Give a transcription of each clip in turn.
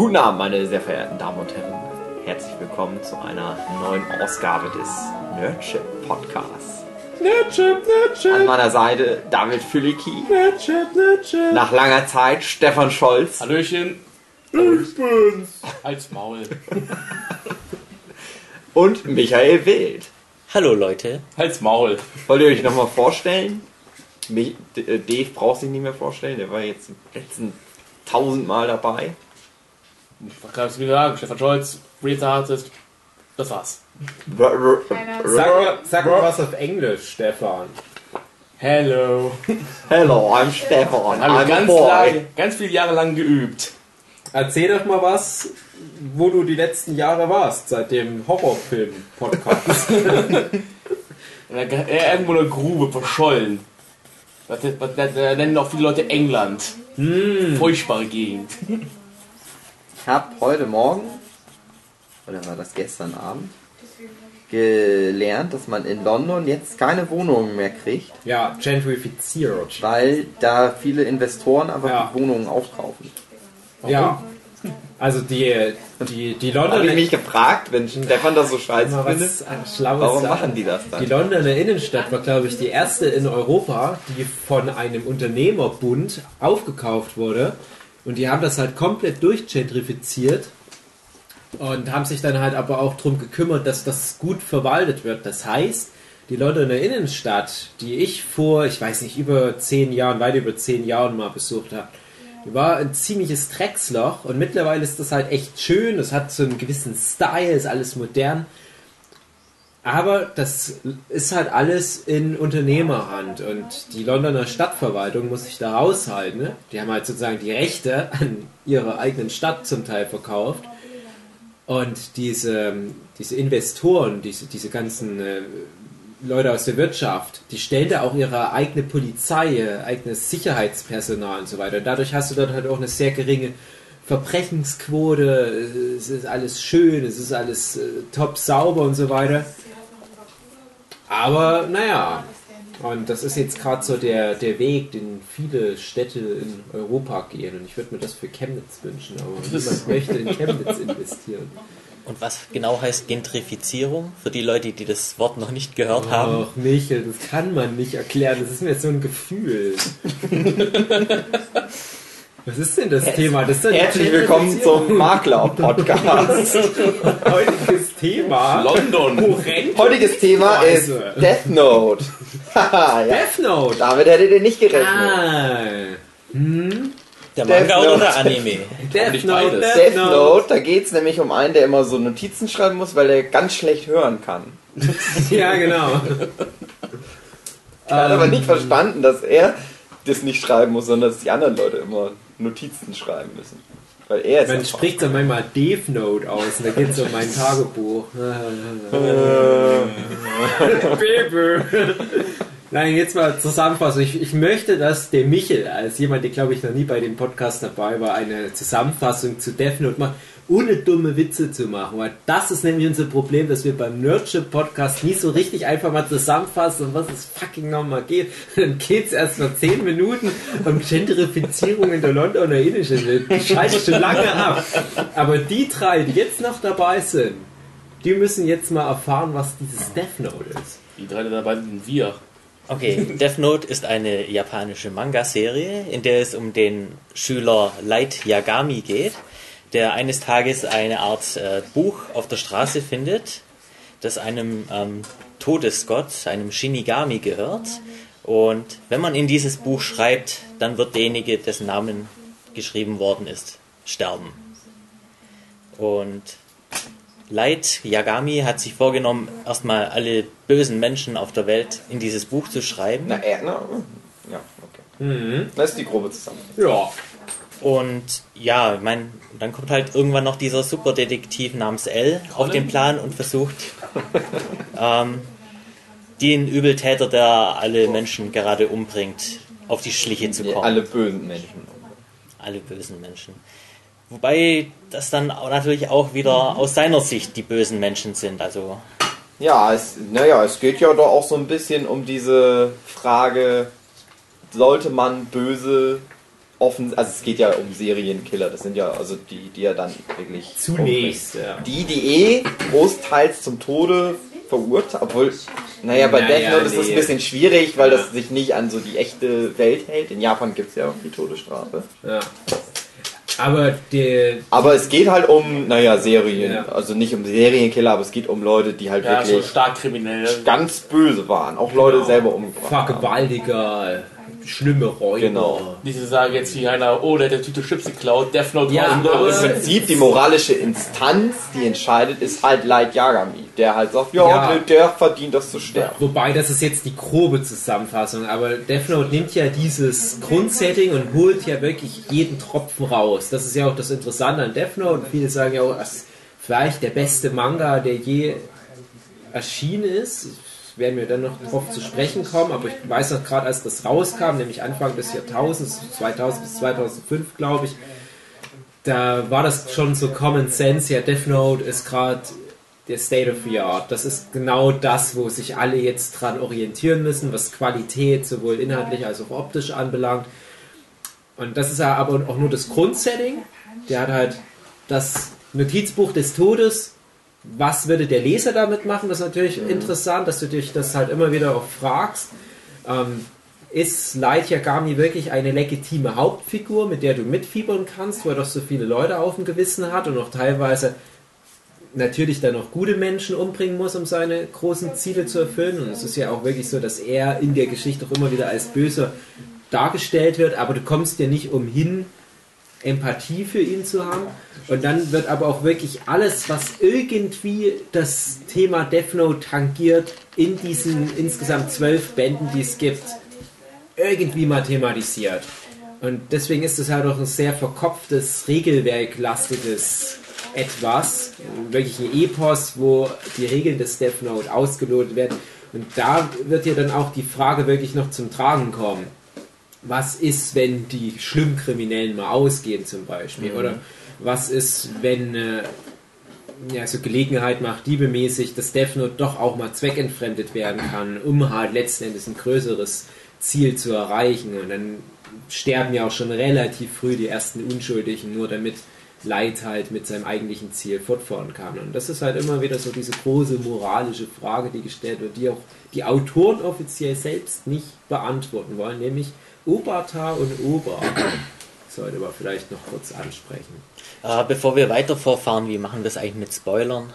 Guten Abend, meine sehr verehrten Damen und Herren. Herzlich willkommen zu einer neuen Ausgabe des Nerdship Podcasts. Nerdship, An Nerdship, meiner Seite David Fülicki. Nerdship, Nerdship. Nach langer Zeit Stefan Scholz. Hallöchen. Ich bin's. Als Maul. Und Michael Wild. Hallo Leute. Als Maul. Wollt ihr euch nochmal vorstellen? Äh, Dave braucht sich nicht mehr vorstellen, der war jetzt die letzten tausendmal dabei. Was kannst du wieder sagen? Stefan Scholz, Retarded. Das war's. Sag mal, sag mal was auf Englisch, Stefan. Hello. Hello, I'm Stefan. Habe I'm a ganz, boy. lang, ganz viele Jahre lang geübt. Erzähl doch mal was, wo du die letzten Jahre warst, seit dem Horrorfilm-Podcast. Und dann kann- er irgendwo in einer Grube verschollen. Das, das, das, das nennen auch viele Leute England. Furchtbare Gegend. Ich habe heute Morgen, oder war das gestern Abend, gelernt, dass man in London jetzt keine Wohnungen mehr kriegt, ja, gentrifiziert. weil da viele Investoren einfach Ja. die Wohnungen aufkaufen. Ja. Also die, die, die Habe ich Londoner... mich gefragt, wenn Stefan das so scheiße findet, was ein schlaues warum machen die das Die dann? Londoner Innenstadt war, glaube ich, die erste in Europa, die von einem Unternehmerbund aufgekauft wurde. Und die haben das halt komplett durchgentrifiziert und haben sich dann halt aber auch darum gekümmert, dass das gut verwaltet wird. Das heißt, die Londoner Innenstadt, die ich vor, ich weiß nicht, über zehn Jahren, weit über zehn Jahren mal besucht habe, war ein ziemliches Drecksloch und mittlerweile ist das halt echt schön. Es hat so einen gewissen Style, ist alles modern. Aber das ist halt alles in Unternehmerhand und die Londoner Stadtverwaltung muss sich da raushalten. Ne? Die haben halt sozusagen die Rechte an ihrer eigenen Stadt zum Teil verkauft. Und diese, diese Investoren, diese, diese ganzen äh, Leute aus der Wirtschaft, die stellen da auch ihre eigene Polizei, eigenes Sicherheitspersonal und so weiter. Dadurch hast du dort halt auch eine sehr geringe Verbrechensquote, es ist alles schön, es ist alles äh, top sauber und so weiter. Aber naja, und das ist jetzt gerade so der, der Weg, den viele Städte in Europa gehen. Und ich würde mir das für Chemnitz wünschen, aber niemand möchte in Chemnitz investieren. Und was genau heißt Gentrifizierung? Für die Leute, die das Wort noch nicht gehört haben. Ach, Michel, das kann man nicht erklären. Das ist mir so ein Gefühl. Was ist denn das Thema? Das Herzlich willkommen zum Makler-Podcast. heutiges Thema. London. Heutiges Thema ist. Death Note. Ja. Death Note. Damit hättet ihr nicht gerechnet. Ah. Der Death Manga oder Note. der Anime? Death Note, beides. Death Note, da geht es nämlich um einen, der immer so Notizen schreiben muss, weil er ganz schlecht hören kann. Ja, genau. Er hat aber Ähm. nicht verstanden, dass er das nicht schreiben muss, sondern dass die anderen Leute immer Notizen schreiben müssen. Weil er Man spricht dann manchmal Death Note aus und da geht es um mein Tagebuch. Baby. Nein, jetzt mal Zusammenfassung. Ich, ich möchte, dass der Michel, als jemand, der glaube ich noch nie bei dem Podcast dabei war, eine Zusammenfassung zu Death Note macht, ohne dumme Witze zu machen. Weil das ist nämlich unser Problem, dass wir beim Nerdship Podcast nie so richtig einfach mal zusammenfassen, um was es fucking nochmal geht. Dann geht es erst mal 10 Minuten um Gentrifizierung in der Londoner Innenstadt. Das schaltet schon lange ab. Aber die drei, die jetzt noch dabei sind, die müssen jetzt mal erfahren, was dieses Death Note ist. Die drei die dabei sind wir. Okay, Death Note ist eine japanische Manga-Serie, in der es um den Schüler Light Yagami geht, der eines Tages eine Art äh, Buch auf der Straße findet, das einem ähm, Todesgott, einem Shinigami gehört. Und wenn man in dieses Buch schreibt, dann wird derjenige, dessen Namen geschrieben worden ist, sterben. Und Light Yagami hat sich vorgenommen, erstmal alle bösen Menschen auf der Welt in dieses Buch zu schreiben. Na, er, na, ja, okay. Das ist die grobe Zusammenfassung. Ja. Und ja, ich mein, dann kommt halt irgendwann noch dieser Superdetektiv namens L auf den Plan und versucht, ähm, den Übeltäter, der alle Menschen gerade umbringt, auf die Schliche zu kommen. alle bösen Menschen. alle bösen Menschen. Wobei das dann natürlich auch wieder aus seiner Sicht die bösen Menschen sind. Also Ja, es, naja, es geht ja doch auch so ein bisschen um diese Frage, sollte man böse offen, also es geht ja um Serienkiller, das sind ja also die, die ja dann wirklich Zunächst, ja. die, die eh großteils zum Tode verurteilt, obwohl, naja, bei Naja, Death Note ist das ein bisschen schwierig, weil Ja. das sich nicht an so die echte Welt hält. In Japan gibt es ja auch die Todesstrafe. ja. Aber der, Aber es geht halt um, naja, Serien, Ja. also nicht um Serienkiller, aber es geht um Leute, die halt Ja, so wirklich stark kriminell. ganz böse waren, auch Leute Genau. selber umgebracht haben. Vergewaltiger, schlimme Räuber. Genau. Diese sagen jetzt wie einer, oh, der hat der Tüte Chips geklaut, Death Note Ja, 1000 aber-. Im Prinzip die moralische Instanz, die entscheidet, ist halt Light Yagami, der halt sagt, ja, Ja. der, der verdient das zu sterben. Wobei, das ist jetzt die grobe Zusammenfassung, aber Death Note nimmt ja dieses Grundsetting und holt ja wirklich jeden Tropfen raus. Das ist ja auch das Interessante an Death Note. Und viele sagen ja auch, das ist vielleicht der beste Manga, der je erschienen ist. Werden wir dann noch drauf zu sprechen kommen, aber ich weiß noch gerade, als das rauskam, nämlich Anfang des Jahrtausends, 2000 bis 2005, glaube ich, da war das schon so Common Sense. Ja, Death Note ist gerade der State of the Art. Das ist genau das, wo sich alle jetzt dran orientieren müssen, was Qualität sowohl inhaltlich als auch optisch anbelangt. Und das ist ja aber auch nur das Grundsetting. Der hat halt das Notizbuch des Todes. Was würde der Leser damit machen? Das ist natürlich interessant, dass du dich das halt immer wieder auch fragst. Ähm, ist Light Yagami wirklich eine legitime Hauptfigur, mit der du mitfiebern kannst, weil er doch so viele Leute auf dem Gewissen hat und auch teilweise natürlich dann auch gute Menschen umbringen muss, um seine großen Ziele zu erfüllen. Und es ist ja auch wirklich so, dass er in der Geschichte auch immer wieder als böse dargestellt wird, aber du kommst ja nicht umhin, Empathie für ihn zu haben. Und dann wird aber auch wirklich alles, was irgendwie das Thema Death Note tangiert, in diesen insgesamt zwölf Bänden, die es gibt, irgendwie mal thematisiert. Und deswegen ist es halt auch ein sehr verkopftes, regelwerklastiges etwas, wirklich ein Epos, wo die Regeln des Death Note ausgelotet werden. Und da wird ja dann auch die Frage wirklich noch zum Tragen kommen. Was ist, wenn die Schlimmkriminellen mal ausgehen zum Beispiel? Oder was ist, wenn äh, ja, so Gelegenheit macht, diebemäßig, dass Death Note doch auch mal zweckentfremdet werden kann, um halt letzten Endes ein größeres Ziel zu erreichen. Und dann sterben ja auch schon relativ früh die ersten Unschuldigen, nur damit Light halt mit seinem eigentlichen Ziel fortfahren kann. Und das ist halt immer wieder so diese große moralische Frage, die gestellt wird, die auch die Autoren offiziell selbst nicht beantworten wollen, nämlich Obata und Ober. Sollte man vielleicht noch kurz ansprechen. Äh, bevor wir weiter vorfahren, wie machen wir das eigentlich mit Spoilern?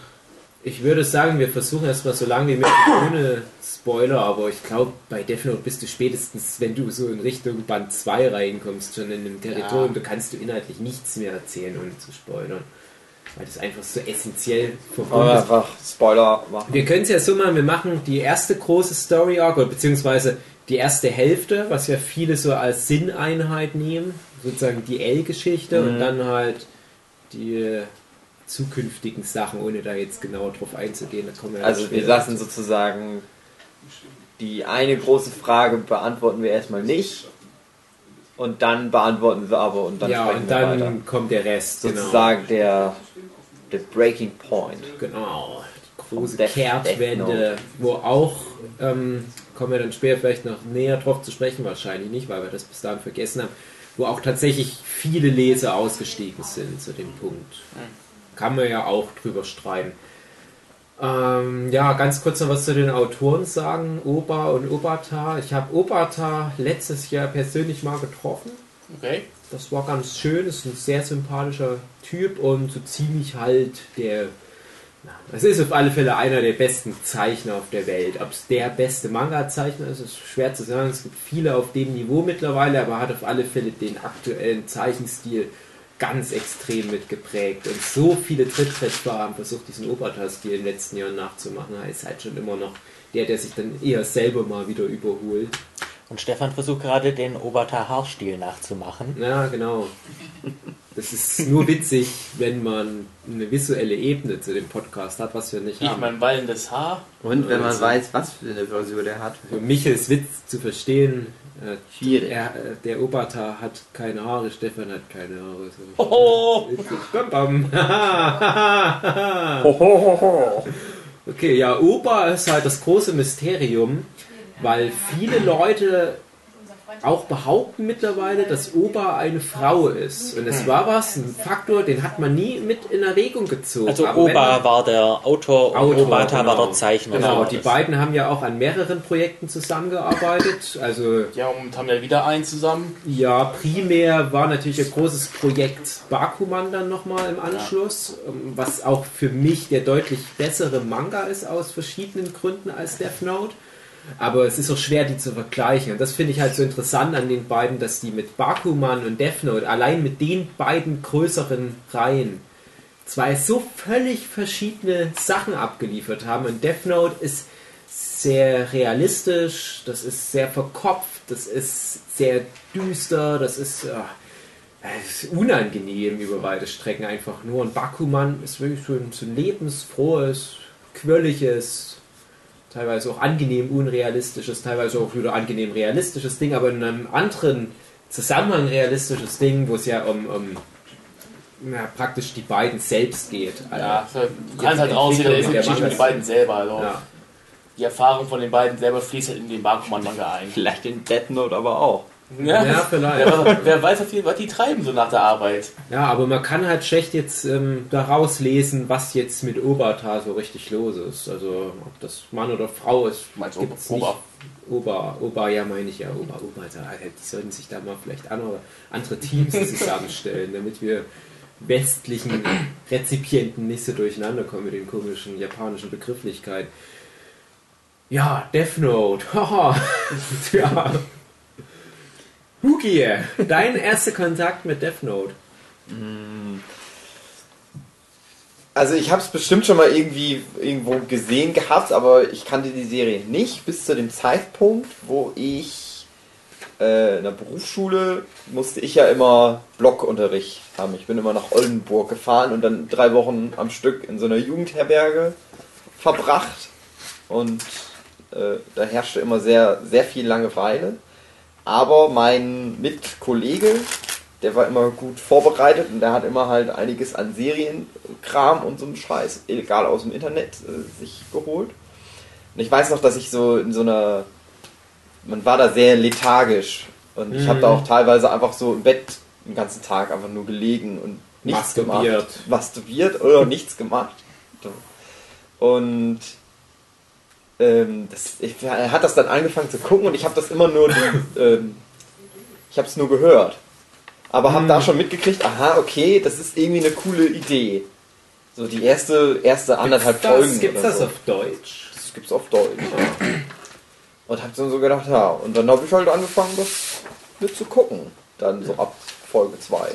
Ich würde sagen, wir versuchen erstmal so lange wie möglich ohne Spoiler, aber ich glaube, bei Death Note bist du spätestens, wenn du so in Richtung Band 2 reinkommst, schon in einem Territorium, da kannst du inhaltlich nichts mehr erzählen, ohne zu spoilern. Weil das einfach so essentiell verbunden ist. einfach Spoiler machen. Wir können es ja so machen, wir machen die erste große Story Arc, oder beziehungsweise die erste Hälfte, was ja viele so als Sinneinheit nehmen, sozusagen die L-Geschichte und dann halt die äh, zukünftigen Sachen, ohne da jetzt genauer drauf einzugehen. Da kommen wir ja Also wir lassen sozusagen die eine große Frage beantworten wir erstmal nicht und dann beantworten wir aber und dann ja, sprechen und wir dann weiter. kommt der Rest. Sozusagen der, der Breaking Point. Genau. genau. Die große Death- Kehrtwende, Death wo auch, ähm, kommen wir dann später vielleicht noch näher drauf zu sprechen, wahrscheinlich nicht, weil wir das bis dahin vergessen haben, wo auch tatsächlich viele Leser ausgestiegen sind zu dem Punkt. Kann man ja auch drüber streiten. Ähm, ja, ganz kurz noch was zu den Autoren sagen, Oba und Obata. Ich habe Obata letztes Jahr persönlich mal getroffen. Okay. Das war ganz schön, ist ein sehr sympathischer Typ und so ziemlich halt der. Es ist auf alle Fälle einer der besten Zeichner auf der Welt. Ob es der beste Manga-Zeichner ist, ist schwer zu sagen. Es gibt viele auf dem Niveau mittlerweile, aber hat auf alle Fälle den aktuellen Zeichenstil ganz extrem mitgeprägt. Und so viele Trittbrettfahrer haben versucht, diesen Obata-Stil in den letzten Jahren nachzumachen. Er ist halt schon immer noch der, der sich dann eher selber mal wieder überholt. Und Stefan versucht gerade den Obata-Haarstil nachzumachen. Ja, genau. Das ist nur witzig, wenn man eine visuelle Ebene zu dem Podcast hat, was wir nicht Ich haben. mein wallendes Haar. Und wenn man Also- weiß, was für eine Frisur der hat. Für Michels Witz zu verstehen, äh, Schwierig. er, äh, der Obata hat keine Haare, Stefan hat keine Haare. So. Hoho! Bam, bam. Okay, ja, Opa ist halt das große Mysterium, weil viele Leute auch behaupten mittlerweile, dass Oba eine Frau ist. Und es war was, ein Faktor, den hat man nie mit in Erwägung gezogen. Also Aber Oba war der Autor und Autor, Obata genau. war der Zeichner. Genau, die beiden haben ja auch an mehreren Projekten zusammengearbeitet. Also Ja, und haben ja wieder einen zusammen. ja, primär war natürlich ein großes Projekt Bakuman dann nochmal im Anschluss, ähm, was auch für mich der deutlich bessere Manga ist aus verschiedenen Gründen als Death Note. Aber es ist auch schwer, die zu vergleichen. Und das finde ich halt so interessant an den beiden, dass die mit Bakuman und Death Note, allein mit den beiden größeren Reihen, zwei so völlig verschiedene Sachen abgeliefert haben. Und Death Note ist sehr realistisch, das ist sehr verkopft, das ist sehr düster, das ist, es ist unangenehm über weite Strecken einfach nur. Und Bakuman ist wirklich so ein, so ein lebensfrohes, quirliges, teilweise auch angenehm unrealistisches, teilweise auch wieder angenehm realistisches Ding, aber in einem anderen Zusammenhang realistisches Ding, wo es ja um, um ja, praktisch die beiden selbst geht. Ja, du kannst halt aussehen, da ist eine Geschichte mit den beiden selber. Also Ja. Die Erfahrung von den beiden selber fließt halt in den Bakuman-Manga ein. Vielleicht in Death Note aber auch. Ja, vielleicht. Wer, wer weiß, was die, was die treiben so nach der Arbeit. Ja, aber man kann halt schlecht jetzt ähm, daraus lesen, was jetzt mit Obata so richtig los ist. Also ob das Mann oder Frau ist, Du meinst gibt's Ober- nicht. Ober, Ober, ja meine ich ja, Ober, Obata. Die sollten sich da mal vielleicht andere, andere Teams zusammenstellen, damit wir westlichen Rezipienten nicht so durcheinander kommen mit den komischen japanischen Begrifflichkeiten. Ja, Death Note. Haha. ja. Hugi, dein erster Kontakt mit Death Note. Also ich habe es bestimmt schon mal irgendwie irgendwo gesehen gehabt, aber ich kannte die Serie nicht bis zu dem Zeitpunkt, wo ich äh, in der Berufsschule musste ich ja immer Blockunterricht haben. Ich bin immer nach Oldenburg gefahren und dann drei Wochen am Stück in so einer Jugendherberge verbracht und äh, da herrschte immer sehr sehr viel Langeweile. Aber mein Mitkollege, der war immer gut vorbereitet und der hat immer halt einiges an Serienkram und so einem Scheiß illegal aus dem Internet äh, sich geholt. Und ich weiß noch, dass ich so in so einer. Man war da sehr lethargisch. Und ich habe da auch teilweise einfach so im Bett den ganzen Tag einfach nur gelegen und nichts Masturbiert. gemacht. Masturbiert oder nichts gemacht. Und ähm, das, ich, er hat das dann angefangen zu gucken und ich habe das immer nur, ähm, ich habe es nur gehört. Aber habe da schon mitgekriegt, aha, okay, das ist irgendwie eine coole Idee. So die erste, erste anderthalb Folgen. Das, gibt's oder das so. auf Deutsch? Das gibt's auf Deutsch. Ja. Und hab dann so gedacht, ja. Und dann habe ich halt angefangen, das mit zu gucken. Dann so ab Folge 2.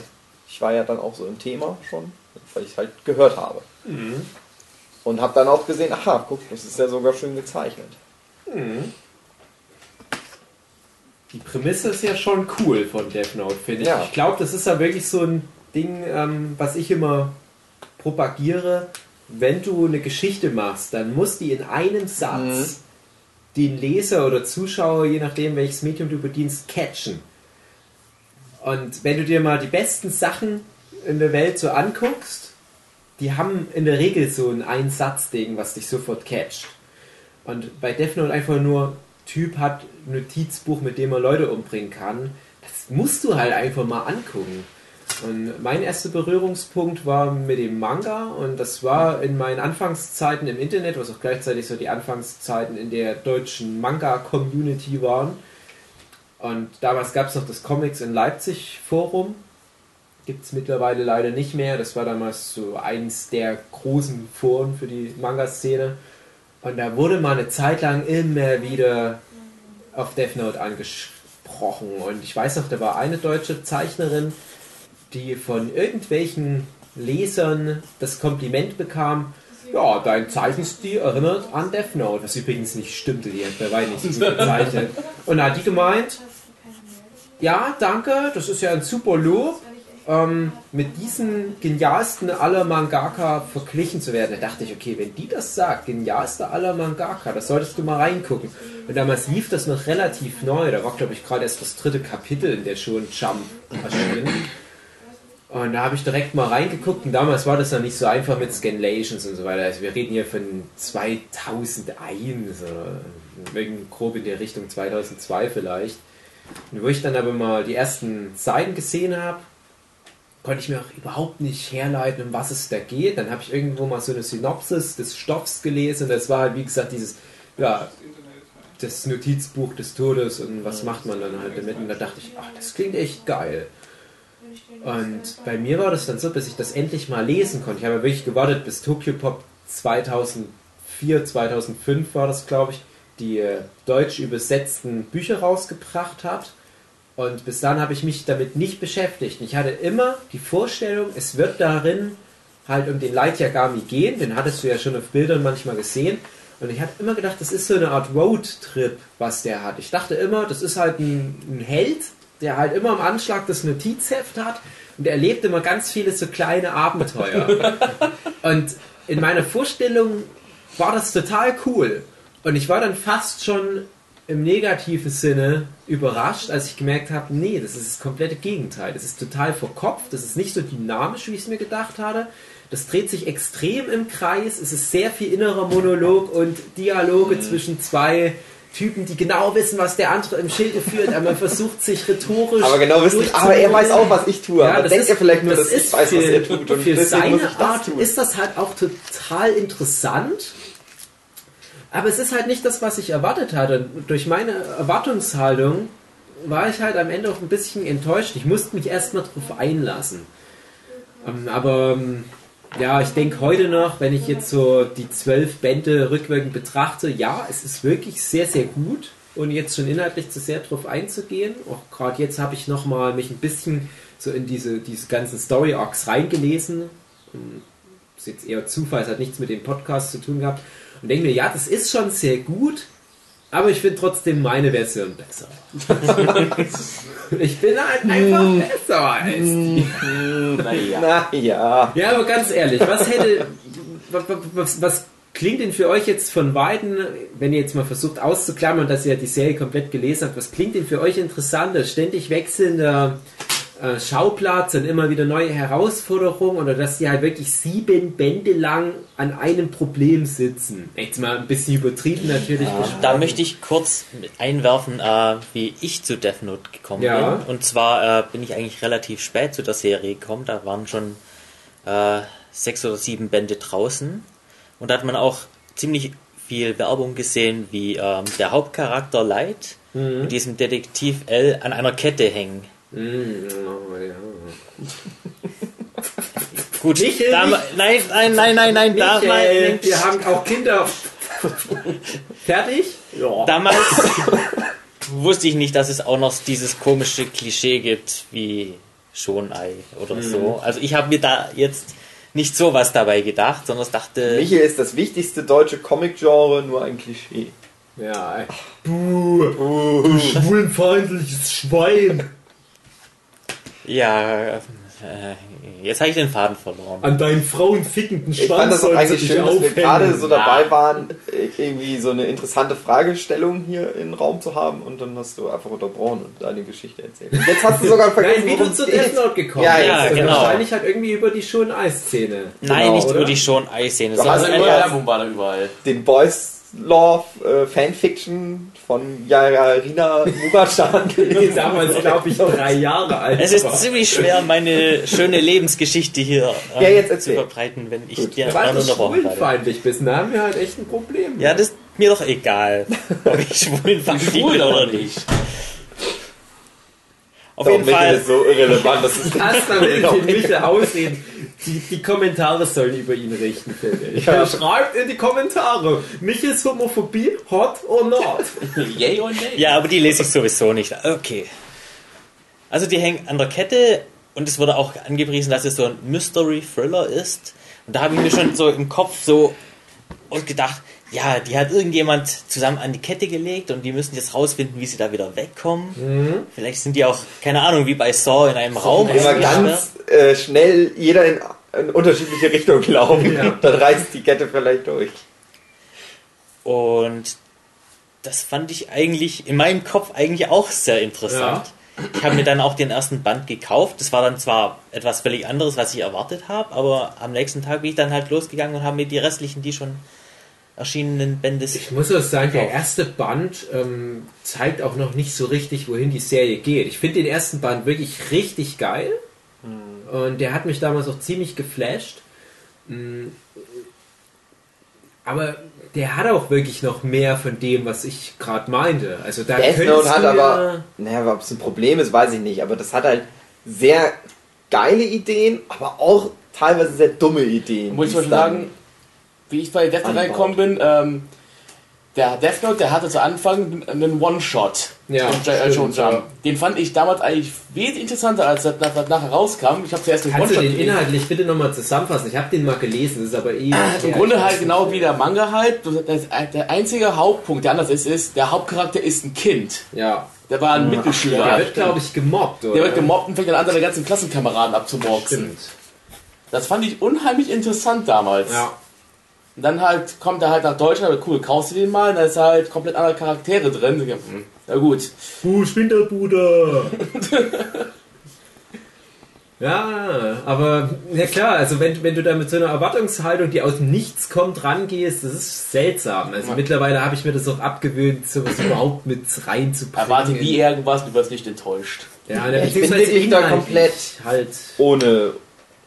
Ich war ja dann auch so im Thema schon, weil ich halt gehört habe. Und habe dann auch gesehen, aha, guck, das ist ja sogar schön gezeichnet. Die Prämisse ist ja schon cool von Death Note, finde ich. Ja. Ich glaube, das ist ja wirklich so ein Ding, ähm, was ich immer propagiere. Wenn du eine Geschichte machst, dann muss die in einem Satz den Leser oder Zuschauer, je nachdem welches Medium du bedienst, catchen. Und wenn du dir mal die besten Sachen in der Welt so anguckst, die haben in der Regel so ein Einsatzding, was dich sofort catcht. Und bei Death Note einfach nur, Typ hat ein Notizbuch, mit dem er Leute umbringen kann. Das musst du halt einfach mal angucken. Und mein erster Berührungspunkt war mit dem Manga und das war in meinen Anfangszeiten im Internet, was auch gleichzeitig so die Anfangszeiten in der deutschen Manga-Community waren. Und damals gab es noch das Comics in Leipzig Forum. Gibt es mittlerweile leider nicht mehr. Das war damals so eins der großen Foren für die Manga-Szene. Und da wurde mal eine Zeit lang immer wieder auf Death Note angesprochen. Und ich weiß noch, da war eine deutsche Zeichnerin, die von irgendwelchen Lesern das Kompliment bekam, ja, dein Zeichenstil erinnert an Death Note, was übrigens nicht stimmte, die hat bei nicht so gut gezeichnet. Und da hat die gemeint, ja, danke, das ist ja ein super Lob, ähm, mit diesen genialsten aller Mangaka verglichen zu werden. Da dachte ich, okay, wenn die das sagt, genialster aller Mangaka, das solltest du mal reingucken. Und damals lief das noch relativ neu, da war glaube ich gerade erst das dritte Kapitel in der schon Jump erschienen. Und da habe ich direkt mal reingeguckt und damals war das noch nicht so einfach mit Scanlations und so weiter. Also wir reden hier von 2001, so, irgend grob in der Richtung 2002 vielleicht. Und wo ich dann aber mal die ersten Seiten gesehen habe, konnte ich mir auch überhaupt nicht herleiten, um was es da geht. Dann habe ich irgendwo mal so eine Synopsis des Stoffs gelesen. Und das war halt, wie gesagt, dieses, ja, das Notizbuch des Todes und was macht man dann halt damit. Und da dachte ich, ach, das klingt echt geil. Und bei mir war das dann so, bis ich das endlich mal lesen konnte. Ich habe wirklich gewartet, bis Tokyo Pop 2004, 2005 war das, glaube ich, die äh, deutsch übersetzten Bücher rausgebracht hat. Und bis dann habe ich mich damit nicht beschäftigt. Ich hatte immer die Vorstellung, es wird darin halt um den Light Yagami gehen. Den hattest du ja schon auf Bildern manchmal gesehen. Und ich habe immer gedacht, das ist so eine Art Roadtrip, was der hat. Ich dachte immer, das ist halt ein, ein Held, der halt immer am Anschlag das Notizheft hat und er erlebt immer ganz viele so kleine Abenteuer. und in meiner Vorstellung war das total cool. Und ich war dann fast schon im negativen Sinne überrascht, als ich gemerkt habe, nee, das ist das komplette Gegenteil. Das ist total verkopft, das ist nicht so dynamisch, wie ich es mir gedacht hatte. Das dreht sich extrem im Kreis, es ist sehr viel innerer Monolog und Dialoge Mhm. zwischen zwei Typen, die genau wissen, was der andere im Schilde führt, aber man versucht sich rhetorisch. Aber genau wissen, aber er weiß auch, was ich tue. Ja, aber denkt ist, er vielleicht nur, das dass ich weiß, was er tut. Und für seine ich das Art tun. ist das halt auch total interessant. Aber es ist halt nicht das, was ich erwartet hatte. Durch meine Erwartungshaltung war ich halt am Ende auch ein bisschen enttäuscht. Ich musste mich erstmal drauf einlassen. Ähm, aber ähm, ja, ich denke heute noch, wenn ich jetzt so die zwölf Bände rückwirkend betrachte, ja, es ist wirklich sehr, sehr gut. Und jetzt schon inhaltlich zu sehr drauf einzugehen. Auch gerade jetzt habe ich nochmal mich ein bisschen so in diese, diese ganzen Story Arcs reingelesen. Das ist jetzt eher Zufall, es hat nichts mit dem Podcast zu tun gehabt. Und denke mir, ja, das ist schon sehr gut, aber ich finde trotzdem meine Version besser. ich bin halt einfach besser als die. Naja. Naja. Ja, aber ganz ehrlich, was hätte. Was, was, was klingt denn für euch jetzt von Weiden, wenn ihr jetzt mal versucht auszuklammern, dass ihr die Serie komplett gelesen habt, was klingt denn für euch interessanter? Ständig wechselnder äh, Schauplatz und immer wieder neue Herausforderungen oder dass sie halt wirklich sieben Bände lang an einem Problem sitzen? Jetzt mal ein bisschen übertrieben natürlich. gesprochen. Da möchte ich kurz einwerfen, äh, wie ich zu Death Note gekommen Ja. bin. Und zwar äh, bin ich eigentlich relativ spät zu der Serie gekommen. Da waren schon äh, sechs oder sieben Bände draußen. Und da hat man auch ziemlich viel Werbung gesehen, wie ähm, der Hauptcharakter Light Mhm. mit diesem Detektiv L an einer Kette hängen. Mm, oh, ja. Gut, Michael, nicht- nein, nein, nein, nein, nein, Michael, damals, wir haben auch Kinder. Fertig? Ja. damals wusste ich nicht, dass es auch noch dieses komische Klischee gibt wie Schonei oder Mhm. so. Also ich habe mir da jetzt nicht sowas dabei gedacht, sondern dachte, Michael ist das wichtigste deutsche Comic-Genre, nur ein Klischee. Ja, ey. Du, schwulenfeindliches Schwein. Ja, äh, jetzt habe ich den Faden verloren. An deinen frauenfickenden Ich fand das Schwanz auch eigentlich schön, dass wir aufhängen. gerade so dabei Ja. waren, irgendwie so eine interessante Fragestellung hier im Raum zu haben und dann hast du einfach unterbrochen und deine Geschichte erzählt. Und jetzt hast du sogar vergessen, Nein, wie du zu Death. Note gekommen Ja, bist. ja, Also genau. Wahrscheinlich halt irgendwie über die schon Eis-Szene. Nein, Genau, nicht oder? über die hast sondern Also Ja, ja. Werbung war da überall. Den Boys Love äh, Fanfiction von Yarina Mugachan gelesen. damals, glaube ich, drei Jahre alt es ist war. ziemlich schwer, meine schöne Lebensgeschichte hier äh, Ja, jetzt zu verbreiten, wenn ich Gut. dir werde. schwulenfeindlich bist, dann haben wir halt echt ein Problem. Ja, das ist mir doch egal, ob ich schwulenfeindlich Schwul bin oder nicht. Auf Doch, jeden Michael Fall. ist so irrelevant, das ist Lass damit Genau. den Michel ausreden. Die, die Kommentare sollen über ihn richten, finde ich. Ja. Schreibt in die Kommentare. Michels Homophobie, hot or not? Yay or nay? Ja, aber die lese ich sowieso nicht. Okay. Also die hängen an der Kette und es wurde auch angepriesen, dass es so ein Mystery-Thriller ist. Und da habe ich mir schon so im Kopf so und gedacht, ja, die hat irgendjemand zusammen an die Kette gelegt und die müssen jetzt rausfinden, wie sie da wieder wegkommen. Vielleicht sind die auch, keine Ahnung, wie bei Saw in einem Raum. immer ganz äh, schnell jeder in, in unterschiedliche Richtungen laufen. Ja. Dann reißt die Kette vielleicht durch. Und das fand ich eigentlich in meinem Kopf eigentlich auch sehr interessant. Ich habe mir dann auch den ersten Band gekauft. Das war dann zwar etwas völlig anderes, was ich erwartet habe, aber am nächsten Tag bin ich dann halt losgegangen und habe mir die restlichen, die schon erschienenen Bände Ich muss auch sagen, der erste Band ähm, zeigt auch noch nicht so richtig, wohin die Serie geht. Ich finde den ersten Band wirklich richtig geil. Und der hat mich damals auch ziemlich geflasht. Mm, Aber der hat auch wirklich noch mehr von dem, was ich gerade meinte. Also da Death Note hat aber, ja- naja, ob es ein Problem ist, weiß ich nicht, aber das hat halt sehr geile Ideen, aber auch teilweise sehr dumme Ideen. Muss ich mal sagen, wie ich bei Death Note reingekommen bin, ähm, der Death Note, der hatte zu Anfang einen One-Shot. Ja, stimmt, ja. Den fand ich damals eigentlich wesentlich interessanter, als das nach- nachher rauskam. Ich habe zuerst den Kannst du One-Shot den gelesen. inhaltlich bitte nochmal zusammenfassen? Ich habe den mal gelesen, das ist aber eh... Im Grunde halt genau wie der Manga halt. Der einzige Hauptpunkt, der anders ist, ist, der Hauptcharakter ist ein Kind. Ja. Der war ein Mittelschüler. Der wird, glaube ich, gemobbt, oder? Der wird gemobbt und fängt dann an, seine ganzen Klassenkameraden abzumorksen. Stimmt. Das fand ich unheimlich interessant damals. Ja. Und dann halt kommt er halt nach Deutschland, aber cool, kaufst du den mal, und da ist halt komplett andere Charaktere drin. Hm, Na gut. Du Schwindelbruder! ja, aber ja klar, also wenn, wenn du da mit so einer Erwartungshaltung, die aus Nichts kommt, rangehst, das ist seltsam. Also Ja. mittlerweile habe ich mir das auch abgewöhnt, sowas überhaupt mit reinzubringen. Erwarte nie irgendwas, du wirst nicht enttäuscht. Ja, Ja, ich bin beziehungsweise wirklich da komplett- halt. Ohne.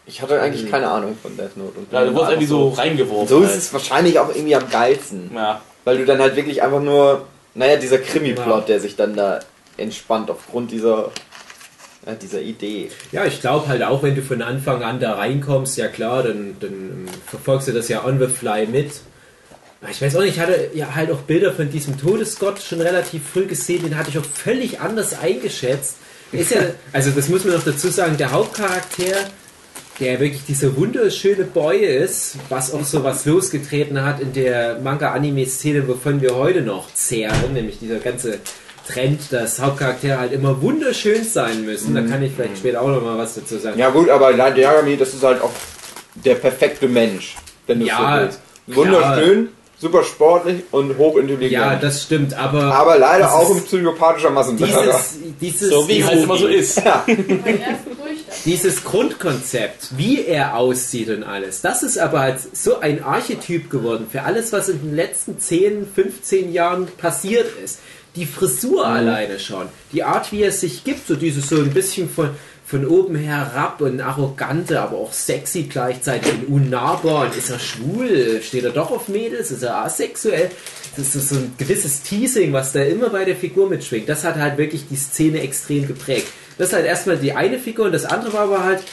Ich hatte eigentlich keine Ahnung von Death Note. Und Ja, du einfach irgendwie so reingeworfen. So ist halt. es wahrscheinlich auch irgendwie am geilsten. Ja. Weil du dann halt wirklich einfach nur. Naja, dieser Krimi-Plot, Ja. der sich dann da entspannt aufgrund dieser. Ja, dieser Idee. Ja, ich glaube halt auch, wenn du von Anfang an da reinkommst, ja klar, dann, dann ähm, verfolgst du das ja on the fly mit. Ich weiß auch nicht, ich hatte ja halt auch Bilder von diesem Todesgott schon relativ früh gesehen, den hatte ich auch völlig anders eingeschätzt. Ist ja, also das muss man noch dazu sagen, der Hauptcharakter, der wirklich dieser wunderschöne Boy ist, was auch so was losgetreten hat in der Manga-Anime-Szene, wovon wir heute noch zehren, nämlich dieser ganze Trend, dass Hauptcharaktere halt immer wunderschön sein müssen. Da kann ich vielleicht später auch noch mal was dazu sagen. Ja, gut, aber Light Yagami, das ist halt auch der perfekte Mensch. Wenn du Ja, so willst. Wunderschön, super sportlich und hochintelligent. Ja, das stimmt, aber, aber leider auch ein psychopathischer Massenmörder. dieses, dieses, So wie dieses, halt immer so ist. Durchgang. Dieses Grundkonzept, wie er aussieht und alles, das ist aber halt so ein Archetyp geworden für alles, was in den letzten 10, 15 Jahren passiert ist. Die Frisur alleine schon, die Art, wie er sich gibt, so dieses so ein bisschen von, von oben herab und arrogante, aber auch sexy gleichzeitig und unnahbar. Und ist er schwul? Steht er doch auf Mädels? Ist er asexuell? Das ist so ein gewisses Teasing, was da immer bei der Figur mitschwingt. Das hat halt wirklich die Szene extrem geprägt. Das ist halt erstmal die eine Figur und das andere war aber halt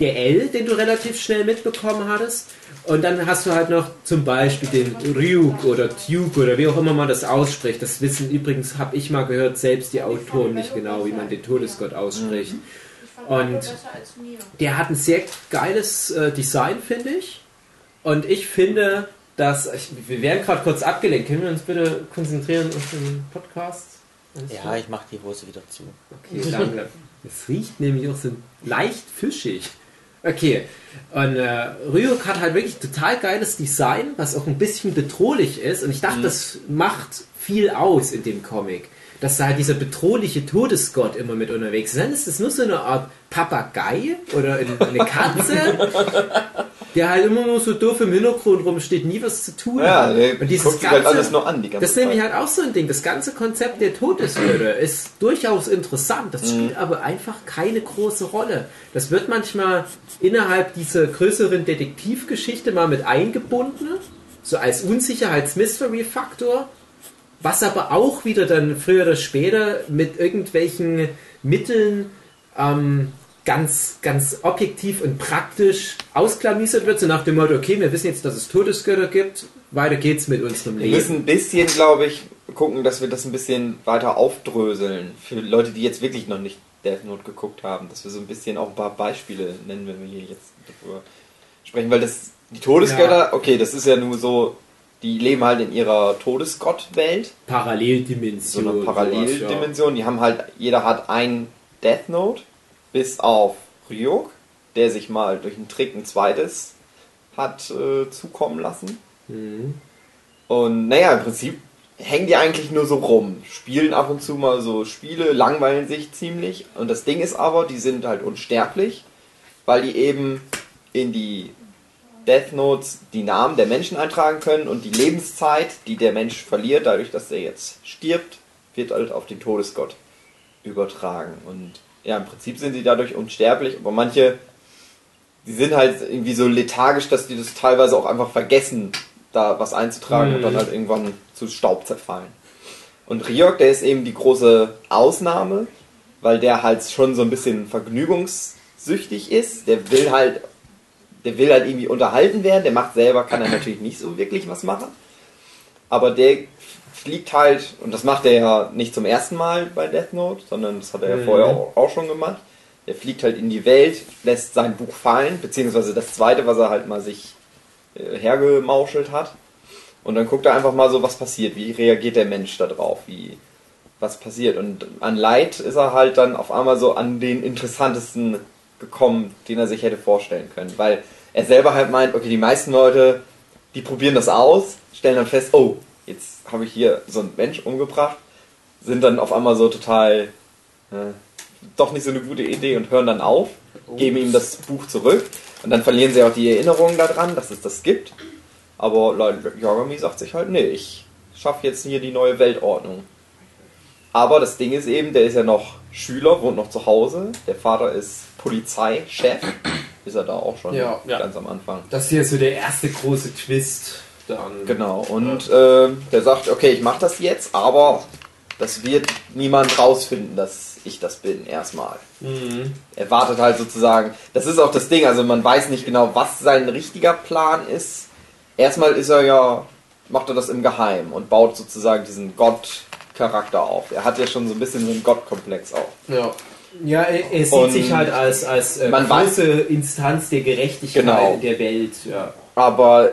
der L, den du relativ schnell mitbekommen hattest. Und dann hast du halt noch zum Beispiel den Ryuk oder Duke oder wie auch immer man das ausspricht. Das wissen übrigens, habe ich mal gehört, selbst die Autoren nicht genau, wie man den Todesgott ausspricht. Und-. Der hat ein sehr geiles äh, Design, finde ich. Und ich finde, dass. Wir werden gerade kurz abgelenkt. Können wir uns bitte konzentrieren auf den Podcast? Alles Ja, klar? ich mach die Hose wieder zu. Okay, danke. Es riecht nämlich auch so leicht fischig. Okay, und äh, Ryuk hat halt wirklich total geiles Design, was auch ein bisschen bedrohlich ist. Und ich dachte, das macht viel aus in dem Comic. Dass da halt dieser bedrohliche Todesgott immer mit unterwegs ist. Dann ist das nur so eine Art Papagei oder eine Katze, der halt immer nur so doof im Hintergrund rumsteht, nie was zu tun Ja, hat. der Und dieses guckt sich halt ganze- alles nur an, die ganze das ist nämlich halt auch so ein Ding. Das ganze Konzept der Todeswürde ist durchaus interessant. Das spielt aber einfach keine große Rolle. Das wird manchmal innerhalb dieser größeren Detektivgeschichte mal mit eingebunden, so als Unsicherheits-Mystery-Faktor, was aber auch wieder dann früher oder später mit irgendwelchen Mitteln ähm, ganz, ganz objektiv und praktisch ausklamüsert wird, so nach dem Motto, okay, wir wissen jetzt, dass es Todesgötter gibt, weiter geht's mit unserem Wir Leben. müssen ein bisschen, glaube ich, gucken, dass wir das ein bisschen weiter aufdröseln. Für Leute, die jetzt wirklich noch nicht Death Note geguckt haben, dass wir so ein bisschen auch ein paar Beispiele nennen, wenn wir hier jetzt darüber sprechen. Weil das, die Todesgötter, okay, das ist ja nur so, die leben halt in ihrer Todesgott-Welt, so Paralleldimension. einer sowas, Paralleldimension. Die haben halt, jeder hat ein Death Note, bis auf Ryuk, der sich mal durch einen Trick ein zweites hat äh, zukommen lassen. Mhm. Und naja, im Prinzip hängen die eigentlich nur so rum, spielen ab und zu mal so Spiele, langweilen sich ziemlich. Und das Ding ist aber, die sind halt unsterblich, weil die eben in die Death Notes die Namen der Menschen eintragen können und die Lebenszeit, die der Mensch verliert, dadurch, dass er jetzt stirbt, wird halt auf den Todesgott übertragen. Und ja, im Prinzip sind sie dadurch unsterblich, aber manche, die sind halt irgendwie so lethargisch, dass die das teilweise auch einfach vergessen, da was einzutragen und dann halt irgendwann zu Staub zerfallen. Und Ryok, der ist eben die große Ausnahme, weil der halt schon so ein bisschen vergnügungssüchtig ist. Der will halt, der will halt irgendwie unterhalten werden. Der macht selber, kann er natürlich nicht so wirklich was machen. Aber der fliegt halt, und das macht er ja nicht zum ersten Mal bei Death Note, sondern das hat er ja vorher auch, auch schon gemacht. Der fliegt halt in die Welt, lässt sein Buch fallen, beziehungsweise das zweite, was er halt mal sich äh, hergemauschelt hat. Und dann guckt er einfach mal so, was passiert, wie reagiert der Mensch da drauf, wie, was passiert. Und an Leid ist er halt dann auf einmal so an den interessantesten gekommen, den er sich hätte vorstellen können. Weil er selber halt meint, okay, die meisten Leute, die probieren das aus, stellen dann fest, oh, jetzt habe ich hier so einen Mensch umgebracht, sind dann auf einmal so total, äh, doch nicht so eine gute Idee und hören dann auf, geben ihm das Buch zurück und dann verlieren sie auch die Erinnerung daran, dass es das gibt. Aber Leute, Yagami sagt sich halt, nee, ich schaffe jetzt hier die neue Weltordnung. Aber das Ding ist eben, der ist ja noch Schüler, wohnt noch zu Hause. Der Vater ist Polizeichef. Ist er da auch schon Ja. Ja. ganz am Anfang. Das hier ist so der erste große Twist. Dann. Genau. Und äh, der sagt, okay, ich mache das jetzt, aber das wird niemand rausfinden, dass ich das bin, erstmal. Mhm. Er wartet halt sozusagen. Das ist auch das Ding, also man weiß nicht genau, was sein richtiger Plan ist. Erstmal ist er ja, macht er das im Geheimen und baut sozusagen diesen Gott-Charakter auf. Er hat ja schon so ein bisschen so einen Gottkomplex auch. Ja. Ja, er, er sieht Und sich halt als, als äh, man große Instanz der Gerechtigkeit Genau. der Welt. Ja. Aber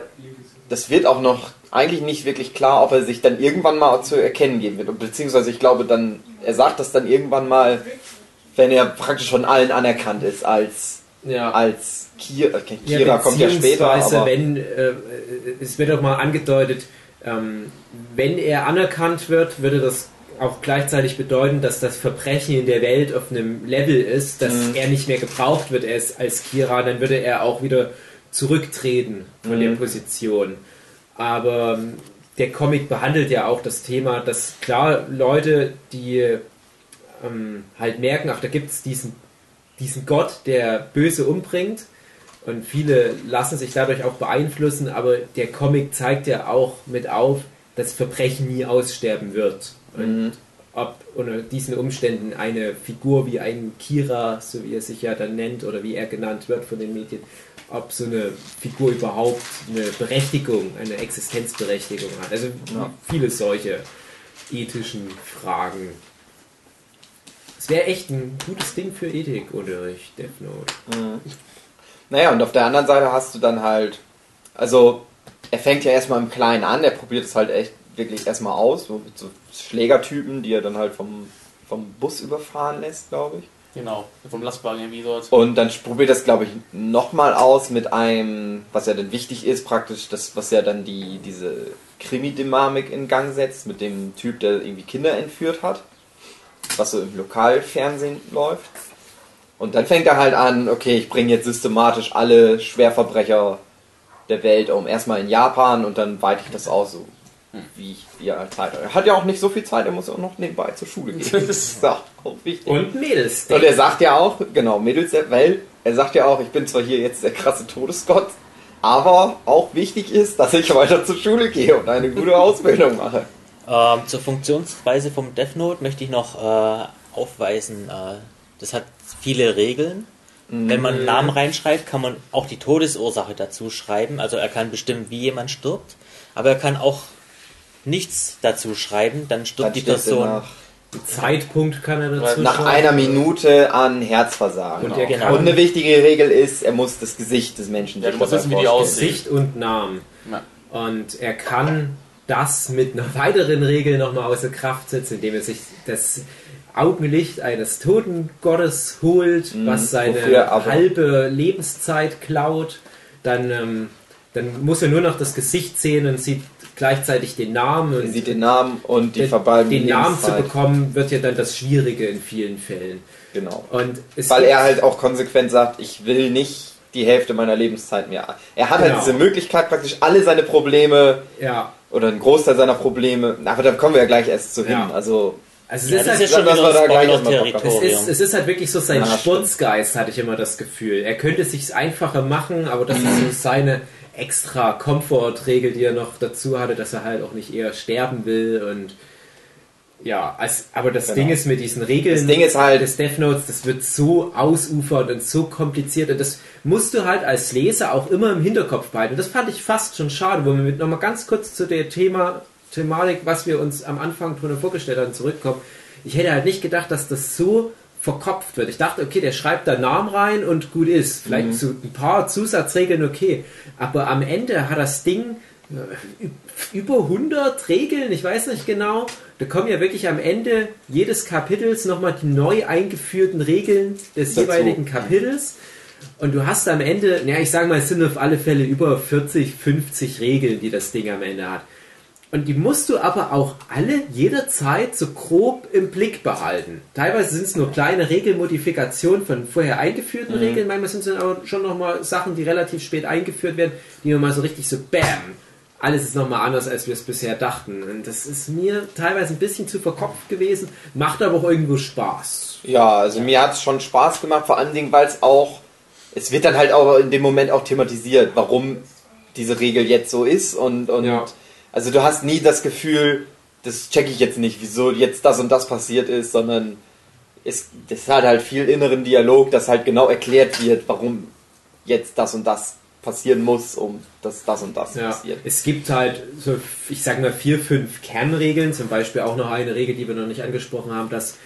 das wird auch noch eigentlich nicht wirklich klar, ob er sich dann irgendwann mal zu erkennen geben wird. Und Beziehungsweise ich glaube dann, er sagt das dann irgendwann mal, wenn er praktisch von allen anerkannt ist als, Ja. als Kira. Okay, Kira kommt ja später, aber wenn, äh, es wird auch mal angedeutet, ähm, wenn er anerkannt wird, würde das auch gleichzeitig bedeuten, dass das Verbrechen in der Welt auf einem Level ist, dass Mhm. er nicht mehr gebraucht wird als, als Kira, dann würde er auch wieder zurücktreten von Mhm. der Position. Aber ähm, der Comic behandelt ja auch das Thema, dass klar Leute, die ähm, halt merken, ach, da gibt es diesen, diesen Gott, der Böse umbringt. Und viele lassen sich dadurch auch beeinflussen, aber der Comic zeigt ja auch mit auf, dass Verbrechen nie aussterben wird. Und ob unter diesen Umständen eine Figur wie ein Kira, so wie er sich ja dann nennt, oder wie er genannt wird von den Medien, ob so eine Figur überhaupt eine Berechtigung, eine Existenzberechtigung hat. Also Ja. viele solche ethischen Fragen. Es wäre echt ein gutes Ding für Ethikunterricht, Death Note. Naja, und auf der anderen Seite hast du dann halt, also er fängt ja erstmal im Kleinen an, er probiert es halt echt wirklich erstmal aus, so mit so Schlägertypen, die er dann halt vom, vom Bus überfahren lässt, glaube ich. Genau, vom Lastwagen irgendwie dort. Und dann probiert das, glaube ich, nochmal aus mit einem, was ja dann wichtig ist, praktisch, das, was ja dann die, diese Krimi-Dynamik in Gang setzt, mit dem Typ, der irgendwie Kinder entführt hat, was so im Lokalfernsehen läuft. Und dann fängt er halt an, okay, ich bringe jetzt systematisch alle Schwerverbrecher der Welt um. Erstmal in Japan und dann weite ich das aus, so wie, er halt Zeit hat. Er hat ja auch nicht so viel Zeit, er muss auch noch nebenbei zur Schule gehen. Das ist auch wichtig. Und Mädels. Und er sagt ja auch, genau, Mittels, weil er sagt ja auch, ich bin zwar hier jetzt der krasse Todesgott, aber auch wichtig ist, dass ich weiter zur Schule gehe und eine gute Ausbildung mache. Ähm, zur Funktionsweise vom Death Note möchte ich noch äh, aufweisen, äh, das hat viele Regeln. Wenn man einen Namen reinschreibt, kann man auch die Todesursache dazu schreiben. Also er kann bestimmen, wie jemand stirbt. Aber er kann auch nichts dazu schreiben, dann stirbt die Person. nach, Zeitpunkt kann er dazu nach schreiben. einer Minute an Herzversagen. Und Genau. Und eine wichtige Regel ist, er muss das Gesicht des Menschen Ja, du musst wissen, wie die aussehen. Gesicht und Namen. Ja. Und er kann das mit einer weiteren Regel nochmal außer Kraft setzen, indem er sich das Augenlicht eines toten Gottes holt, Mhm, was seine halbe Lebenszeit klaut. Dann, ähm, dann muss er nur noch das Gesicht sehen und sieht gleichzeitig den Namen. Er Und sieht den Namen und die den, verbalten den Namen zu Lebenszeit. bekommen, wird ja dann das Schwierige in vielen Fällen. Genau. Und es Weil gibt- er halt auch konsequent sagt, ich will nicht die Hälfte meiner Lebenszeit mir. Er hat Genau. halt diese Möglichkeit, praktisch alle seine Probleme Ja. oder einen Großteil seiner Probleme, aber da kommen wir ja gleich erst zu hin. Ja. Also, Also es Ja, ist das halt ist schon lass wieder Es ist, es ist halt wirklich so sein Ja. Sturzgeist, hatte ich immer das Gefühl. Er könnte es sich einfacher machen, aber das ist so seine extra Komfortregel, die er noch dazu hatte, dass er halt auch nicht eher sterben will und ja, als, aber das Genau. Ding ist mit diesen Regeln Das Ding ist halt- des Death Notes, das wird so ausufernd und so kompliziert und das musst du halt als Leser auch immer im Hinterkopf behalten. Und das fand ich fast schon schade, wo wir mit nochmal ganz kurz zu der Thema, Thematik, was wir uns am Anfang drunter vorgestellt haben, zurückkommen. Ich hätte halt nicht gedacht, dass das so verkopft wird. Ich dachte, okay, der schreibt da Namen rein und gut ist. Vielleicht so ein paar Zusatzregeln, okay. Aber am Ende hat das Ding äh, über 100 Regeln, ich weiß nicht genau. Da kommen ja wirklich am Ende jedes Kapitels nochmal die neu eingeführten Regeln des Dazu. jeweiligen Kapitels. Und du hast am Ende, ja, ich sage mal, es sind auf alle Fälle über 40, 50 Regeln, die das Ding am Ende hat. Und die musst du aber auch alle jederzeit so grob im Blick behalten. Teilweise sind es nur kleine Regelmodifikationen von vorher eingeführten Regeln, manchmal sind es dann aber schon nochmal Sachen, die relativ spät eingeführt werden, die nochmal so richtig so BAM! Alles ist nochmal anders, als wir es bisher dachten. Und das ist mir teilweise ein bisschen zu verkopft gewesen, macht aber auch irgendwo Spaß. ja, also mir hat es schon Spaß gemacht, vor allen Dingen, weil es auch, es wird dann halt auch in dem Moment auch thematisiert, warum diese Regel jetzt so ist und, und Ja. Also du hast nie das Gefühl, das checke ich jetzt nicht, wieso jetzt das und das passiert ist, sondern es, das hat halt viel inneren Dialog, dass halt genau erklärt wird, warum jetzt das und das passieren muss, um dass das und das Ja, passiert. es gibt halt so, ich sage mal, vier, fünf Kernregeln. Zum Beispiel auch noch eine Regel, die wir noch nicht angesprochen haben, dass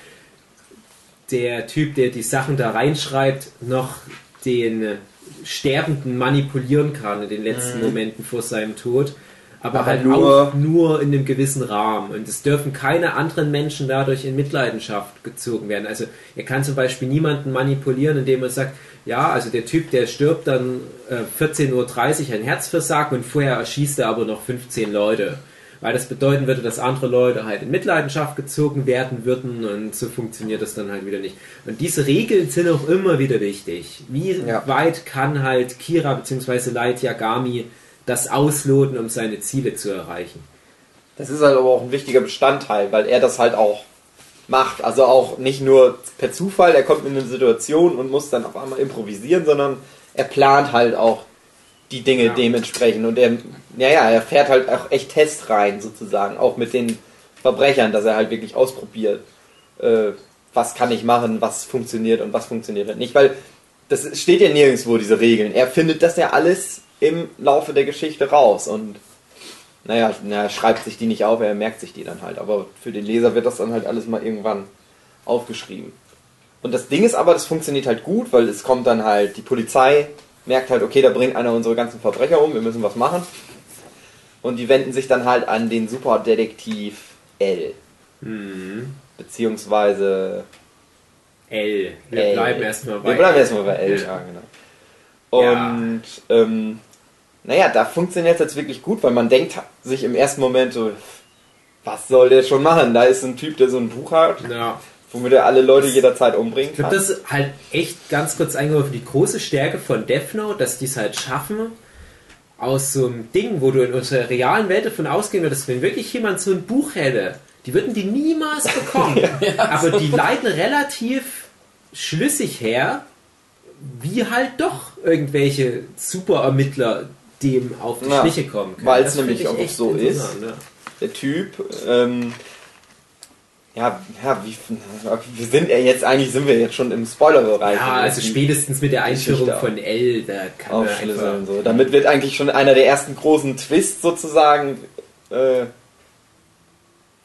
der Typ, der die Sachen da reinschreibt, noch den Sterbenden manipulieren kann in den letzten Momenten vor seinem Tod. Aber, Aber halt nur- auch nur in einem gewissen Rahmen. Und es dürfen keine anderen Menschen dadurch in Mitleidenschaft gezogen werden. Also er kann zum Beispiel niemanden manipulieren, indem er sagt, ja, also der Typ, der stirbt dann äh, 14.30 Uhr ein Herzversagen und vorher erschießt er aber noch 15 Leute. Weil das bedeuten würde, dass andere Leute halt in Mitleidenschaft gezogen werden würden und so funktioniert das dann halt wieder nicht. Und diese Regeln sind auch immer wieder wichtig. Wie Ja. weit kann halt Kira bzw. Light Yagami das ausloten, um seine Ziele zu erreichen? Das ist halt aber auch ein wichtiger Bestandteil, weil er das halt auch macht. Also auch nicht nur per Zufall, er kommt in eine Situation und muss dann auf einmal improvisieren, sondern er plant halt auch die Dinge Ja. dementsprechend. Und er, ja, ja, er fährt halt auch echt Tests rein, sozusagen, auch mit den Verbrechern, dass er halt wirklich ausprobiert, äh, was kann ich machen, was funktioniert und was funktioniert nicht. Weil das steht ja nirgendwo, diese Regeln. Er findet das ja alles im Laufe der Geschichte raus und naja, na, er schreibt sich die nicht auf, er merkt sich die dann halt. Aber für den Leser wird das dann halt alles mal irgendwann aufgeschrieben. Und das Ding ist aber, das funktioniert halt gut, weil es kommt dann halt, die Polizei merkt halt, okay, da bringt einer unsere ganzen Verbrecher um, wir müssen was machen. Und die wenden sich dann halt an den Superdetektiv L. Beziehungsweise L. Wir L. bleiben erstmal bei Wir bleiben erstmal bei L, ja, genau. Ja. Und, ähm, naja, da funktioniert es jetzt wirklich gut, weil man denkt sich im ersten Moment so, was soll der schon machen? Da ist ein Typ, der so ein Buch hat, Ja. womit er alle Leute jederzeit umbringen Ich glaube, kann. das halt echt ganz kurz eingeworfen, die große Stärke von Death Note, dass die es halt schaffen, aus so einem Ding, wo du in unserer realen Welt davon ausgehen würdest, wenn wirklich jemand so ein Buch hätte, die würden die niemals bekommen. Aber die leiten relativ schlüssig her, wie halt doch irgendwelche Superermittler dem auf die Ja, Schliche kommen können. weil es nämlich ich auch so ist. Ja. Der Typ, ähm, ja, ja, wie, wir sind ja jetzt, eigentlich sind wir jetzt schon im Spoilerbereich. Ja, also spätestens mit der Einführung von L, da kann man einfach... So. Damit wird eigentlich schon einer der ersten großen Twists sozusagen, äh,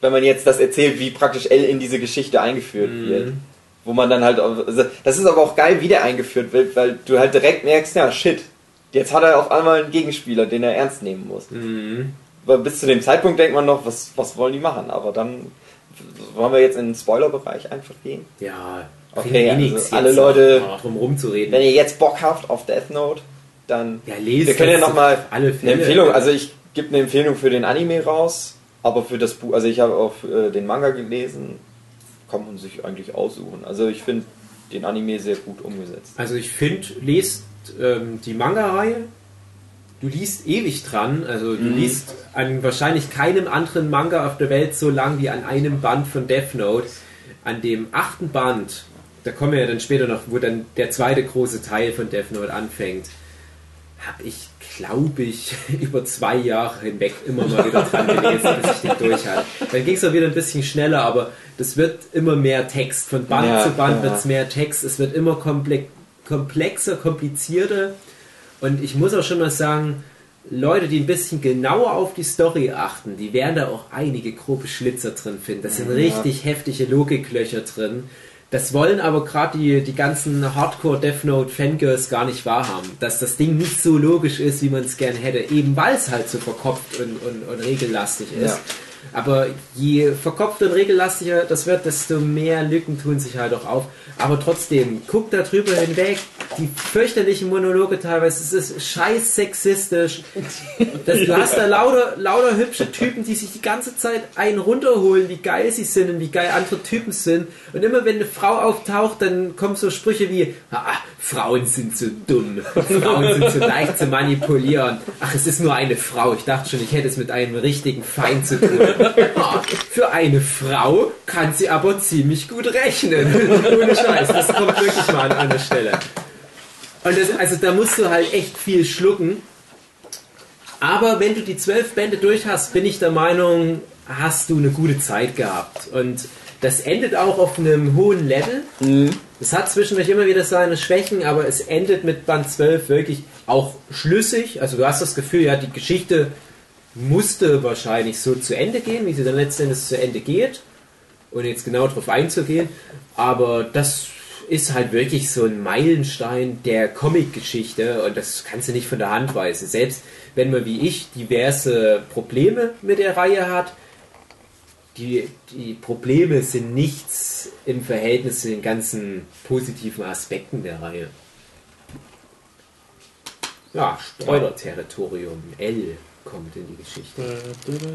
wenn man jetzt das erzählt, wie praktisch L in diese Geschichte eingeführt Mhm. wird. Wo man dann halt, also, das ist aber auch geil, wie der eingeführt wird, weil du halt direkt merkst, ja, shit, jetzt hat er auf einmal einen Gegenspieler, den er ernst nehmen muss. Mhm. Weil bis zu dem Zeitpunkt denkt man noch, was, was wollen die machen? Aber dann wollen wir jetzt in den Spoilerbereich einfach gehen. Ja, Okay, also alle Leute- noch drum rumzureden. Wenn ihr jetzt Bock habt auf Death Note, dann Ja, lest Wir können ja nochmal eine. Empfehlung, also ich gebe eine Empfehlung für den Anime raus, aber für das Buch, also ich habe auch äh, den Manga gelesen, kann man sich eigentlich aussuchen. Also ich finde, den Anime sehr gut umgesetzt. Also ich finde, lest ähm, die Manga-Reihe. Du liest ewig dran. Also du liest an wahrscheinlich keinem anderen Manga auf der Welt so lang wie an einem Band von Death Note. An dem achten Band, da kommen wir ja dann später noch, wo dann der zweite große Teil von Death Note anfängt, habe ich, glaube ich, über zwei Jahre hinweg immer mal wieder dran gelesen, bis ich den durch hatte. Dann ging es auch wieder ein bisschen schneller, aber das wird immer mehr Text. Von Band Ja, zu Band ja. wird es mehr Text. Es wird immer komple komplexer, komplizierter. Und ich muss auch schon mal sagen, Leute, die ein bisschen genauer auf die Story achten, die werden da auch einige grobe Schlitzer drin finden. Da sind richtig heftige Logiklöcher drin. Das wollen aber gerade die, die ganzen Hardcore Death Note Fangirls gar nicht wahrhaben. Dass das Ding nicht so logisch ist, wie man es gern hätte. Eben weil es halt so verkopft und, und, und regellastig ist. Ja. Aber je verkopfter und regellastiger das wird, desto mehr Lücken tun sich halt auch auf. Aber trotzdem, guck da drüber hinweg. Die fürchterlichen Monologe teilweise, es ist scheiß sexistisch. Das, du hast da lauter, lauter hübsche Typen, die sich die ganze Zeit einen runterholen, wie geil sie sind und wie geil andere Typen sind. Und immer wenn eine Frau auftaucht, dann kommen so Sprüche wie, ah, Frauen sind so dumm, Frauen sind so leicht zu manipulieren. Ach, es ist nur eine Frau. Ich dachte schon, ich hätte es mit einem richtigen Feind zu tun. Für eine Frau kann sie aber ziemlich gut rechnen. Ohne Scheiß, das kommt wirklich mal an einer Stelle. Und das, also da musst du halt echt viel schlucken. Aber wenn du die zwölf Bände durch hast, bin ich der Meinung, hast du eine gute Zeit gehabt. Und das endet auch auf einem hohen Level. Es hat zwischendurch immer wieder seine Schwächen, aber es endet mit Band 12 wirklich auch schlüssig. Also du hast das Gefühl, ja, die Geschichte musste wahrscheinlich so zu Ende gehen, wie sie dann letztendlich zu Ende geht. Und jetzt genau darauf einzugehen. Aber das ist halt wirklich so ein Meilenstein der Comic-Geschichte und das kannst du nicht von der Hand weisen. Selbst wenn man wie ich diverse Probleme mit der Reihe hat, die, die Probleme sind nichts im Verhältnis zu den ganzen positiven Aspekten der Reihe. Ja, Spoiler-Territorium. L kommt in die Geschichte.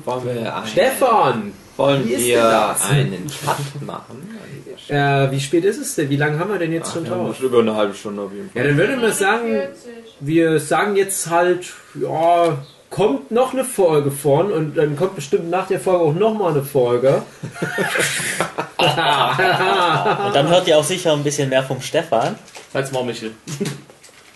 Wollen wir, ein, Stefan! wollen wir einen Cut machen? Äh, wie spät ist es denn? Wie lange haben wir denn jetzt Ach, schon ja, drauf? über eine halbe Stunde auf jeden Fall. Ja, dann würde man sagen, 40. wir sagen jetzt halt, ja, kommt noch eine Folge von und dann kommt bestimmt nach der Folge auch noch mal eine Folge. Und dann hört ihr auch sicher ein bisschen mehr vom Stefan. Halt's mal, Michel.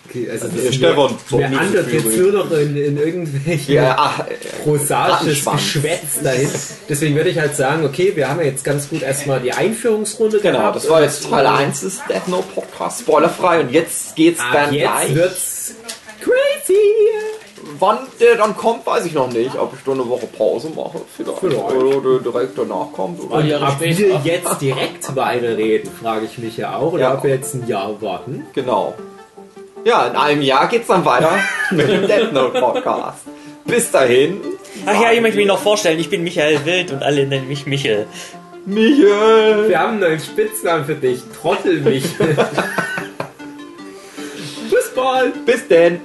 Okay, also Der Stefan Wer jetzt nur noch in, in irgendwelche Ja, äh, prosaisches. Geschwätz dahin. Deswegen würde ich halt sagen, okay, wir haben ja jetzt ganz gut erstmal die Einführungsrunde genau, gehabt. das war jetzt Teil 1 des Death Note Podcast, spoilerfrei. Und jetzt geht's Ab dann jetzt gleich. wird's crazy. Wann der dann kommt, weiß ich noch nicht. Ob ich da eine Woche Pause mache, vielleicht. Vielleicht. Oder der direkt danach kommt. Oder Jahre Ob wir jetzt direkt weiterreden, frage ich mich ja auch. Oder Ja. ob wir jetzt ein Jahr warten. Genau. Ja, in einem Jahr geht's dann weiter mit dem Death Note Podcast. Bis dahin, Ach ja, ich möchte mich noch vorstellen, ich bin Michael Wild und alle nennen mich Michel. Michael. Wir haben einen neuen Spitznamen für dich. Trottel mich. Bis bald. Bis denn.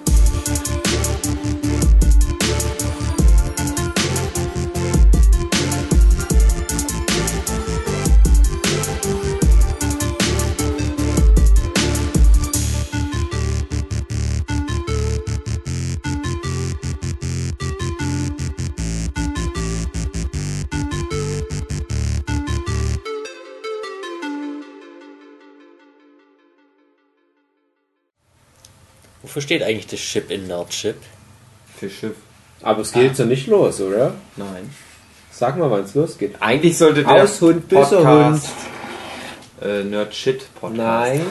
Wofür steht eigentlich das Chip in Nerdship? Für Schiff. Aber es geht ja nicht los, oder? Nein. Sag mal, wann es losgeht. Eigentlich sollte der Aus Hund, böser Podcast äh, Nerd Shit Podcast. Nein.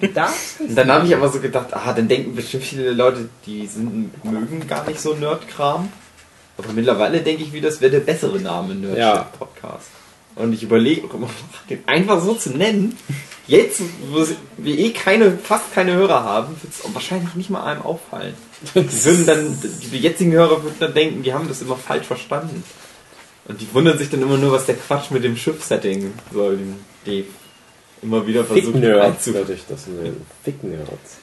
das? Und dann habe ich aber so gedacht, ah, dann denken bestimmt viele Leute, die sind, mögen gar nicht so Nerdkram. Aber mittlerweile denke ich, wie das wäre der bessere Name Nerd Ja. Shit Podcast. Und ich überlege den einfach so zu nennen. Jetzt, wo wir eh keine, fast keine Hörer haben, wird es wahrscheinlich nicht mal einem auffallen. Die würden dann, die jetzigen Hörer würden dann denken, die haben das immer falsch verstanden. Und die wundern sich dann immer nur, was der Quatsch mit dem Schiff-Setting soll, den Dave immer wieder versucht Fick-Nerds einzu- würde ich das nennen. Fick-Nerds.